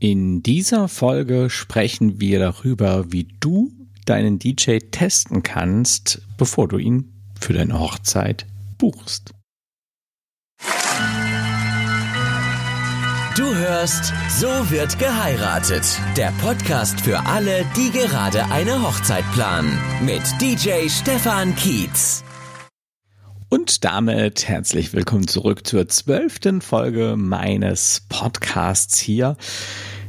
In dieser Folge sprechen wir darüber, wie du deinen DJ testen kannst, bevor du ihn für deine Hochzeit buchst. Du hörst So wird geheiratet. Der Podcast für alle, die gerade eine Hochzeit planen. Mit DJ Stefan Kietz. Und damit herzlich willkommen zurück zur zwölften Folge meines Podcasts hier.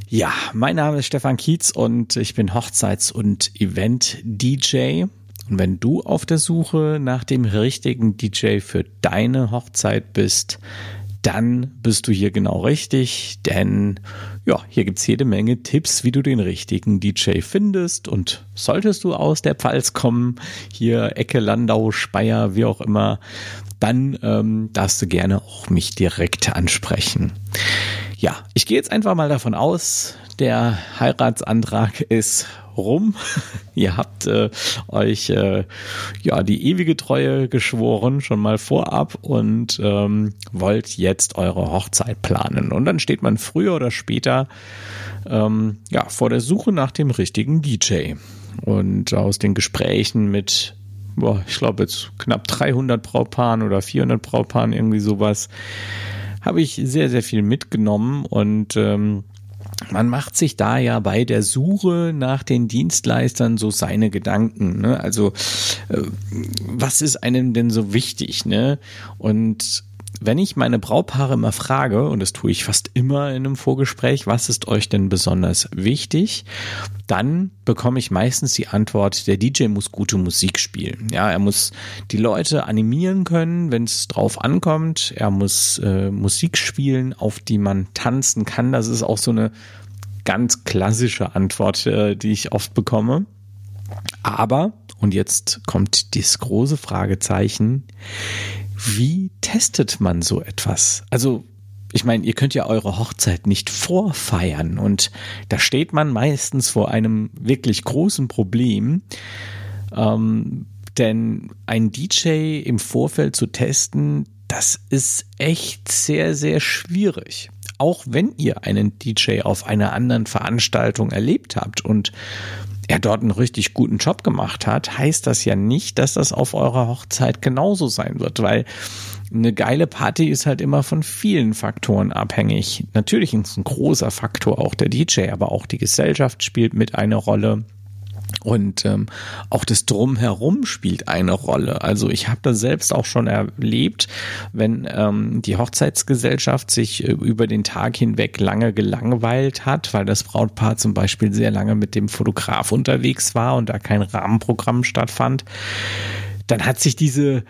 Ja, mein Name ist Stefan Kietz und ich bin Hochzeits- und Event-DJ. Und wenn du auf der Suche nach dem richtigen DJ für deine Hochzeit bist, dann bist du hier genau richtig, denn ja, hier gibt's jede Menge Tipps, wie du den richtigen DJ findest. Und solltest du aus der Pfalz kommen, hier Ecke, Landau, Speyer, wie auch immer, dann ähm, darfst du gerne auch mich direkt ansprechen. Ja, ich gehe jetzt einfach mal davon aus, der Heiratsantrag ist rum. Ihr habt äh, euch äh, ja die ewige Treue geschworen, schon mal vorab und ähm, wollt jetzt eure Hochzeit planen. Und dann steht man früher oder später ähm, ja vor der Suche nach dem richtigen DJ. Und aus den Gesprächen mit boah, ich glaube jetzt knapp 300 Brautpaaren oder 400 Brautpaaren irgendwie sowas habe ich sehr sehr viel mitgenommen und ähm, man macht sich da ja bei der Suche nach den Dienstleistern so seine Gedanken. Ne? Also äh, was ist einem denn so wichtig? Ne? Und wenn ich meine Braupaare immer frage, und das tue ich fast immer in einem Vorgespräch, was ist euch denn besonders wichtig, dann bekomme ich meistens die Antwort, der DJ muss gute Musik spielen. Ja, er muss die Leute animieren können, wenn es drauf ankommt. Er muss äh, Musik spielen, auf die man tanzen kann. Das ist auch so eine ganz klassische Antwort, äh, die ich oft bekomme. Aber, und jetzt kommt das große Fragezeichen, wie testet man so etwas? Also, ich meine, ihr könnt ja eure Hochzeit nicht vorfeiern und da steht man meistens vor einem wirklich großen Problem. Ähm, denn ein DJ im Vorfeld zu testen, das ist echt sehr, sehr schwierig. Auch wenn ihr einen DJ auf einer anderen Veranstaltung erlebt habt und er dort einen richtig guten Job gemacht hat, heißt das ja nicht, dass das auf eurer Hochzeit genauso sein wird, weil eine geile Party ist halt immer von vielen Faktoren abhängig. Natürlich ist ein großer Faktor auch der DJ, aber auch die Gesellschaft spielt mit eine Rolle. Und ähm, auch das Drumherum spielt eine Rolle. Also ich habe das selbst auch schon erlebt, wenn ähm, die Hochzeitsgesellschaft sich äh, über den Tag hinweg lange gelangweilt hat, weil das Brautpaar zum Beispiel sehr lange mit dem Fotograf unterwegs war und da kein Rahmenprogramm stattfand. Dann hat sich diese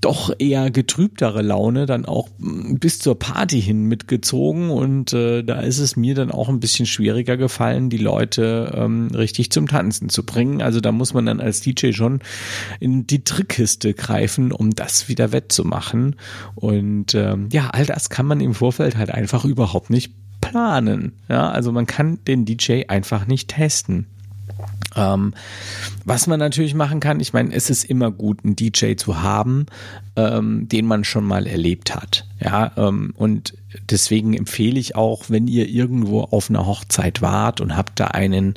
doch eher getrübtere Laune dann auch bis zur Party hin mitgezogen und äh, da ist es mir dann auch ein bisschen schwieriger gefallen, die Leute ähm, richtig zum Tanzen zu bringen. Also da muss man dann als DJ schon in die Trickkiste greifen, um das wieder wettzumachen. Und ähm, ja, all das kann man im Vorfeld halt einfach überhaupt nicht planen. Ja, also man kann den DJ einfach nicht testen. Ähm, was man natürlich machen kann, ich meine, es ist immer gut, einen DJ zu haben, ähm, den man schon mal erlebt hat. Ja, ähm, und deswegen empfehle ich auch, wenn ihr irgendwo auf einer Hochzeit wart und habt da einen,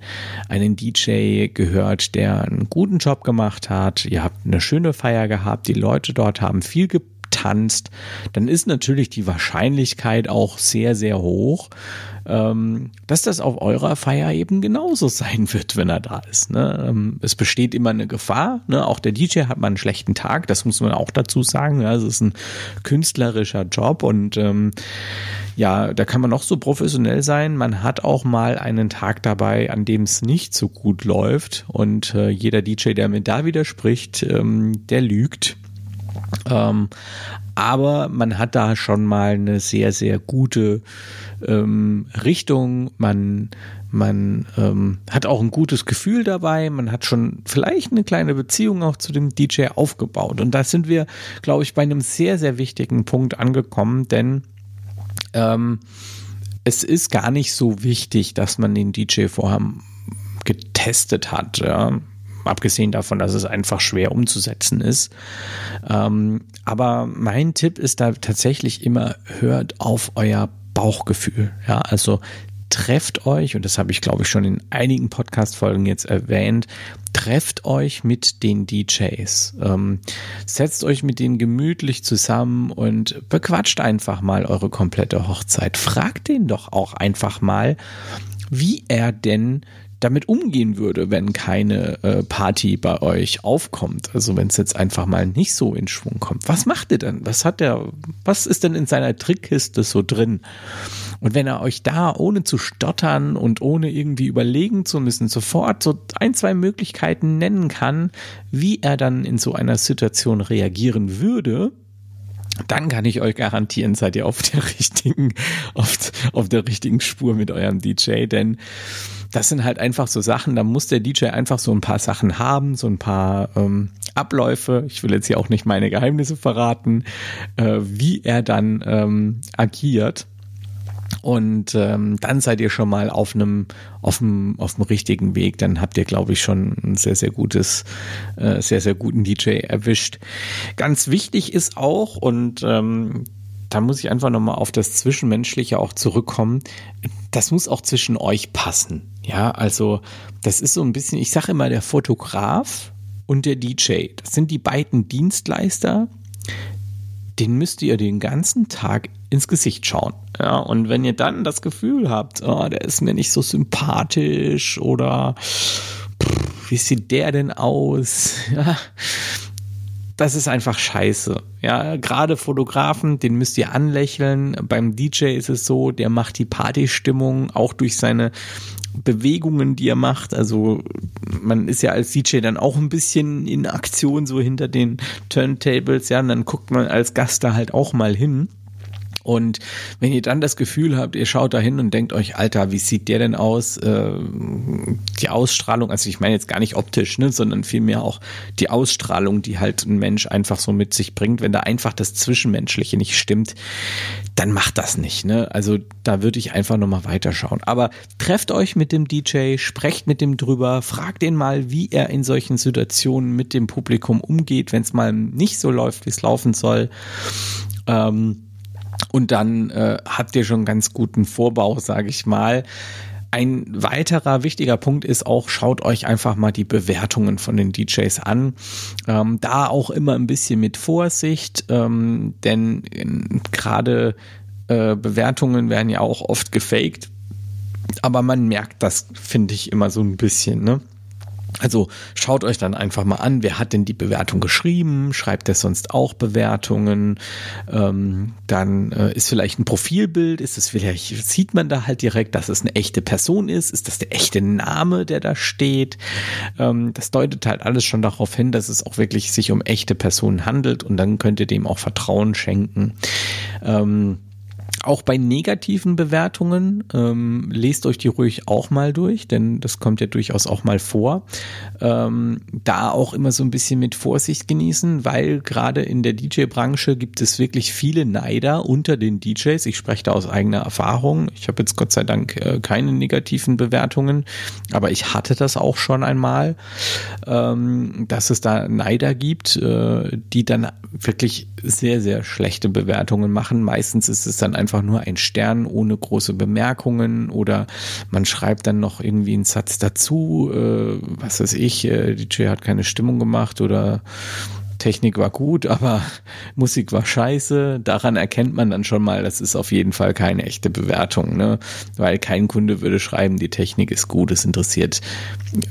einen DJ gehört, der einen guten Job gemacht hat, ihr habt eine schöne Feier gehabt, die Leute dort haben viel getanzt, dann ist natürlich die Wahrscheinlichkeit auch sehr, sehr hoch, ähm, dass das auf eurer Feier eben genauso sein wird, wenn er da ist. Ne? Ähm, es besteht immer eine Gefahr. Ne? Auch der DJ hat mal einen schlechten Tag, das muss man auch dazu sagen. Ja? Es ist ein künstlerischer Job und ähm, ja, da kann man noch so professionell sein. Man hat auch mal einen Tag dabei, an dem es nicht so gut läuft. Und äh, jeder DJ, der mir da widerspricht, ähm, der lügt. Ähm, aber man hat da schon mal eine sehr, sehr gute ähm, Richtung. Man, man ähm, hat auch ein gutes Gefühl dabei. Man hat schon vielleicht eine kleine Beziehung auch zu dem DJ aufgebaut. Und da sind wir, glaube ich, bei einem sehr, sehr wichtigen Punkt angekommen, denn ähm, es ist gar nicht so wichtig, dass man den DJ vorher getestet hat. Ja abgesehen davon, dass es einfach schwer umzusetzen ist. Ähm, aber mein Tipp ist da tatsächlich immer, hört auf euer Bauchgefühl. Ja, also trefft euch, und das habe ich glaube ich schon in einigen Podcast-Folgen jetzt erwähnt, trefft euch mit den DJs. Ähm, setzt euch mit denen gemütlich zusammen und bequatscht einfach mal eure komplette Hochzeit. Fragt den doch auch einfach mal, wie er denn damit umgehen würde, wenn keine äh, Party bei euch aufkommt. Also wenn es jetzt einfach mal nicht so in Schwung kommt. Was macht ihr denn? Was hat er, was ist denn in seiner Trickkiste so drin? Und wenn er euch da ohne zu stottern und ohne irgendwie überlegen zu müssen, sofort so ein, zwei Möglichkeiten nennen kann, wie er dann in so einer Situation reagieren würde, dann kann ich euch garantieren, seid ihr auf der richtigen, auf, auf der richtigen Spur mit eurem DJ, denn das sind halt einfach so Sachen, da muss der DJ einfach so ein paar Sachen haben, so ein paar ähm, Abläufe. Ich will jetzt hier auch nicht meine Geheimnisse verraten, äh, wie er dann ähm, agiert. Und ähm, dann seid ihr schon mal auf einem auf dem auf dem richtigen Weg. Dann habt ihr, glaube ich, schon ein sehr sehr gutes, äh, sehr sehr guten DJ erwischt. Ganz wichtig ist auch und ähm, da muss ich einfach nochmal auf das Zwischenmenschliche auch zurückkommen. Das muss auch zwischen euch passen. Ja, also das ist so ein bisschen, ich sage immer, der Fotograf und der DJ. Das sind die beiden Dienstleister, den müsst ihr den ganzen Tag ins Gesicht schauen. Ja, und wenn ihr dann das Gefühl habt, oh, der ist mir nicht so sympathisch oder pff, wie sieht der denn aus? Ja, das ist einfach scheiße. Ja, gerade Fotografen, den müsst ihr anlächeln. Beim DJ ist es so, der macht die Partystimmung auch durch seine Bewegungen, die er macht. Also man ist ja als DJ dann auch ein bisschen in Aktion so hinter den Turntables, ja, und dann guckt man als Gast da halt auch mal hin. Und wenn ihr dann das Gefühl habt, ihr schaut da hin und denkt euch, Alter, wie sieht der denn aus? Äh, die Ausstrahlung, also ich meine jetzt gar nicht optisch, ne, sondern vielmehr auch die Ausstrahlung, die halt ein Mensch einfach so mit sich bringt. Wenn da einfach das Zwischenmenschliche nicht stimmt, dann macht das nicht. Ne? Also da würde ich einfach nochmal weiterschauen. Aber trefft euch mit dem DJ, sprecht mit dem drüber, fragt ihn mal, wie er in solchen Situationen mit dem Publikum umgeht, wenn es mal nicht so läuft, wie es laufen soll. Ähm, und dann äh, habt ihr schon einen ganz guten Vorbau, sage ich mal. Ein weiterer wichtiger Punkt ist auch, schaut euch einfach mal die Bewertungen von den DJs an. Ähm, da auch immer ein bisschen mit Vorsicht, ähm, denn gerade äh, Bewertungen werden ja auch oft gefaked. Aber man merkt das, finde ich, immer so ein bisschen. Ne? Also schaut euch dann einfach mal an, wer hat denn die Bewertung geschrieben, schreibt er sonst auch Bewertungen, ähm, dann äh, ist vielleicht ein Profilbild, ist es vielleicht, sieht man da halt direkt, dass es eine echte Person ist, ist das der echte Name, der da steht, ähm, das deutet halt alles schon darauf hin, dass es auch wirklich sich um echte Personen handelt und dann könnt ihr dem auch Vertrauen schenken. Ähm, auch bei negativen Bewertungen, ähm, lest euch die ruhig auch mal durch, denn das kommt ja durchaus auch mal vor. Ähm, da auch immer so ein bisschen mit Vorsicht genießen, weil gerade in der DJ-Branche gibt es wirklich viele Neider unter den DJs. Ich spreche da aus eigener Erfahrung. Ich habe jetzt Gott sei Dank äh, keine negativen Bewertungen, aber ich hatte das auch schon einmal, ähm, dass es da Neider gibt, äh, die dann wirklich sehr, sehr schlechte Bewertungen machen. Meistens ist es dann einfach nur ein Stern ohne große Bemerkungen oder man schreibt dann noch irgendwie einen Satz dazu, äh, was weiß ich, äh, DJ hat keine Stimmung gemacht oder Technik war gut, aber Musik war scheiße. Daran erkennt man dann schon mal, das ist auf jeden Fall keine echte Bewertung, ne? Weil kein Kunde würde schreiben, die Technik ist gut, es interessiert.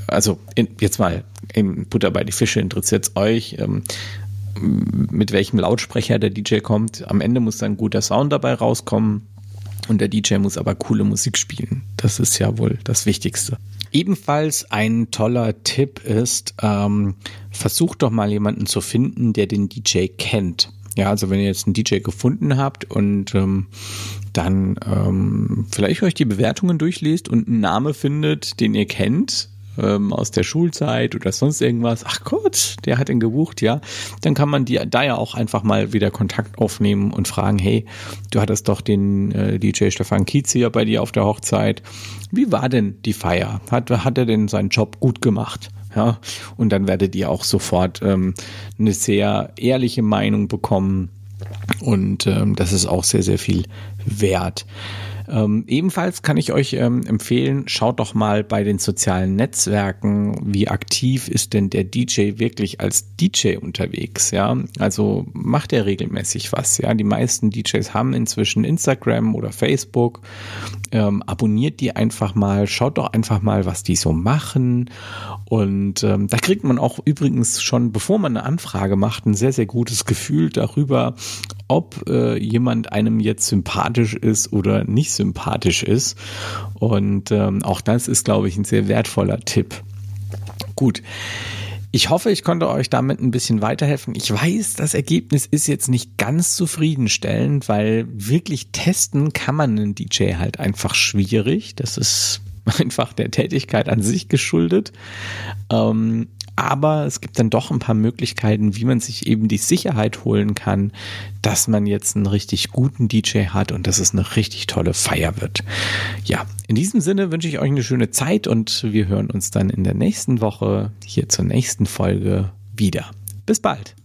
Also in, jetzt mal im Butter bei die Fische interessiert es euch. Ähm, mit welchem Lautsprecher der DJ kommt. Am Ende muss dann guter Sound dabei rauskommen. Und der DJ muss aber coole Musik spielen. Das ist ja wohl das Wichtigste. Ebenfalls ein toller Tipp ist, ähm, versucht doch mal jemanden zu finden, der den DJ kennt. Ja, also wenn ihr jetzt einen DJ gefunden habt und ähm, dann ähm, vielleicht euch die Bewertungen durchliest und einen Namen findet, den ihr kennt, ähm, aus der Schulzeit oder sonst irgendwas, ach Gott, der hat ihn gebucht, ja, dann kann man die, da ja auch einfach mal wieder Kontakt aufnehmen und fragen, hey, du hattest doch den äh, DJ Stefan Kietz hier bei dir auf der Hochzeit. Wie war denn die Feier? Hat, hat er denn seinen Job gut gemacht? Ja, und dann werdet ihr auch sofort ähm, eine sehr ehrliche Meinung bekommen. Und ähm, das ist auch sehr, sehr viel wert. Ähm, ebenfalls kann ich euch ähm, empfehlen, schaut doch mal bei den sozialen Netzwerken, wie aktiv ist denn der DJ wirklich als DJ unterwegs, ja? Also macht er regelmäßig was, ja? Die meisten DJs haben inzwischen Instagram oder Facebook. Ähm, abonniert die einfach mal, schaut doch einfach mal, was die so machen. Und ähm, da kriegt man auch übrigens schon, bevor man eine Anfrage macht, ein sehr, sehr gutes Gefühl darüber, ob äh, jemand einem jetzt sympathisch ist oder nicht sympathisch ist. Und ähm, auch das ist, glaube ich, ein sehr wertvoller Tipp. Gut. Ich hoffe, ich konnte euch damit ein bisschen weiterhelfen. Ich weiß, das Ergebnis ist jetzt nicht ganz zufriedenstellend, weil wirklich testen kann man einen DJ halt einfach schwierig. Das ist einfach der Tätigkeit an sich geschuldet. Ähm, aber es gibt dann doch ein paar Möglichkeiten, wie man sich eben die Sicherheit holen kann, dass man jetzt einen richtig guten DJ hat und dass es eine richtig tolle Feier wird. Ja, in diesem Sinne wünsche ich euch eine schöne Zeit und wir hören uns dann in der nächsten Woche hier zur nächsten Folge wieder. Bis bald.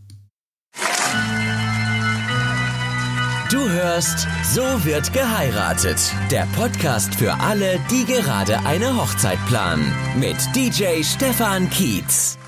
Du hörst So wird geheiratet. Der Podcast für alle, die gerade eine Hochzeit planen. Mit DJ Stefan Kietz.